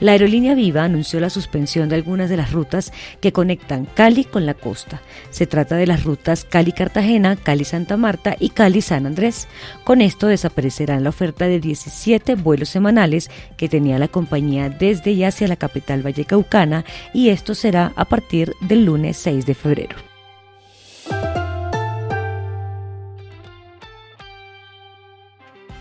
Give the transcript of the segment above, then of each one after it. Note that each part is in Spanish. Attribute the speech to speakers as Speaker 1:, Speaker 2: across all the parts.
Speaker 1: La aerolínea Viva anunció la suspensión de algunas de las rutas que conectan Cali con la costa. Se trata de las rutas Cali-Cartagena, Cali-Santa Marta y Cali-San Andrés. Con esto desaparecerán la oferta de 17 vuelos semanales que tenía la compañía desde y hacia la capital vallecaucana y esto será a partir del lunes 6 de febrero.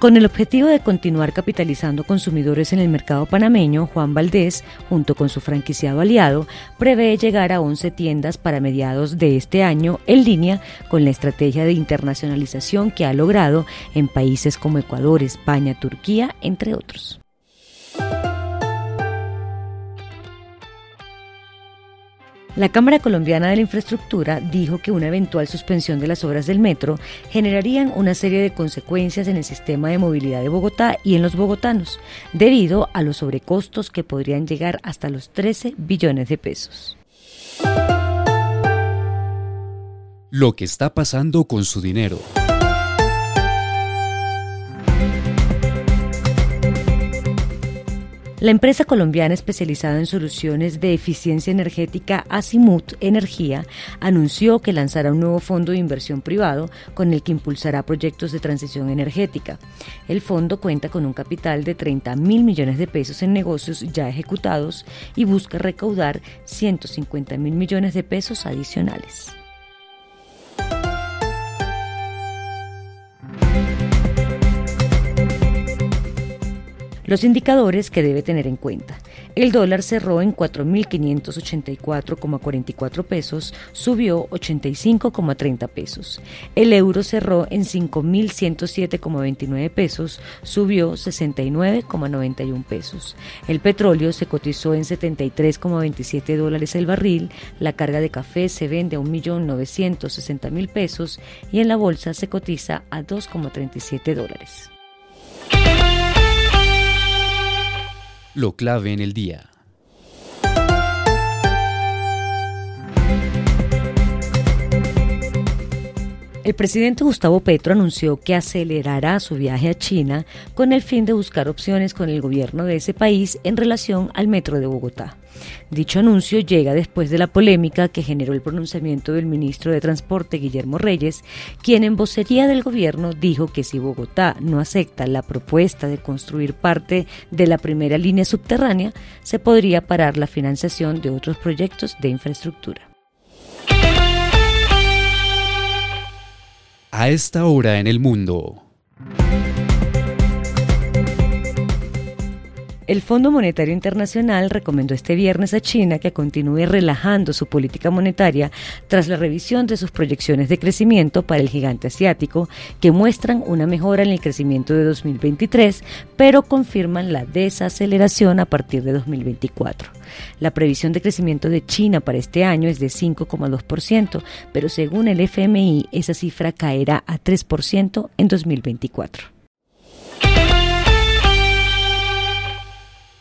Speaker 1: Con el objetivo de continuar capitalizando consumidores en el mercado panameño, Juan Valdés, junto con su franquiciado aliado, prevé llegar a 11 tiendas para mediados de este año en línea con la estrategia de internacionalización que ha logrado en países como Ecuador, España, Turquía, entre otros. La Cámara Colombiana de la Infraestructura dijo que una eventual suspensión de las obras del metro generarían una serie de consecuencias en el sistema de movilidad de Bogotá y en los bogotanos, debido a los sobrecostos que podrían llegar hasta los 13 billones de pesos.
Speaker 2: Lo que está pasando con su dinero.
Speaker 1: La empresa colombiana especializada en soluciones de eficiencia energética Azimut Energía anunció que lanzará un nuevo fondo de inversión privado con el que impulsará proyectos de transición energética. El fondo cuenta con un capital de 30 mil millones de pesos en negocios ya ejecutados y busca recaudar 150 mil millones de pesos adicionales. Los indicadores que debe tener en cuenta. El dólar cerró en 4.584,44 pesos, subió 85,30 pesos. El euro cerró en 5.107,29 pesos, subió 69,91 pesos. El petróleo se cotizó en 73,27 dólares el barril, la carga de café se vende a 1.960.000 pesos y en la bolsa se cotiza a 2,37 dólares.
Speaker 2: Lo clave en el día.
Speaker 1: El presidente Gustavo Petro anunció que acelerará su viaje a China con el fin de buscar opciones con el gobierno de ese país en relación al metro de Bogotá. Dicho anuncio llega después de la polémica que generó el pronunciamiento del ministro de Transporte Guillermo Reyes, quien en vocería del gobierno dijo que si Bogotá no acepta la propuesta de construir parte de la primera línea subterránea, se podría parar la financiación de otros proyectos de infraestructura.
Speaker 2: A esta hora en el mundo.
Speaker 1: El Fondo Monetario Internacional recomendó este viernes a China que continúe relajando su política monetaria tras la revisión de sus proyecciones de crecimiento para el gigante asiático, que muestran una mejora en el crecimiento de 2023, pero confirman la desaceleración a partir de 2024. La previsión de crecimiento de China para este año es de 5,2%, pero según el FMI esa cifra caerá a 3% en 2024.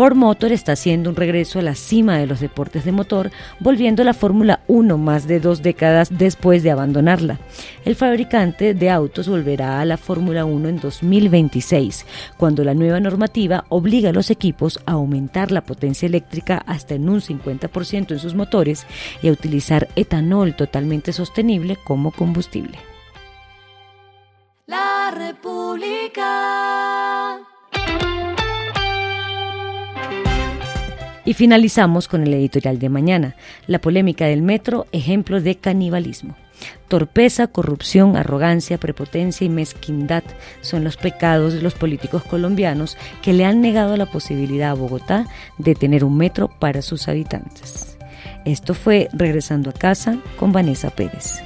Speaker 1: Ford Motor está haciendo un regreso a la cima de los deportes de motor, volviendo a la Fórmula 1 más de dos décadas después de abandonarla. El fabricante de autos volverá a la Fórmula 1 en 2026, cuando la nueva normativa obliga a los equipos a aumentar la potencia eléctrica hasta en un 50% en sus motores y a utilizar etanol totalmente sostenible como combustible.
Speaker 3: La República.
Speaker 1: Y finalizamos con el editorial de mañana, la polémica del metro, ejemplo de canibalismo. Torpeza, corrupción, arrogancia, prepotencia y mezquindad son los pecados de los políticos colombianos que le han negado la posibilidad a Bogotá de tener un metro para sus habitantes. Esto fue Regresando a casa con Vanessa Pérez.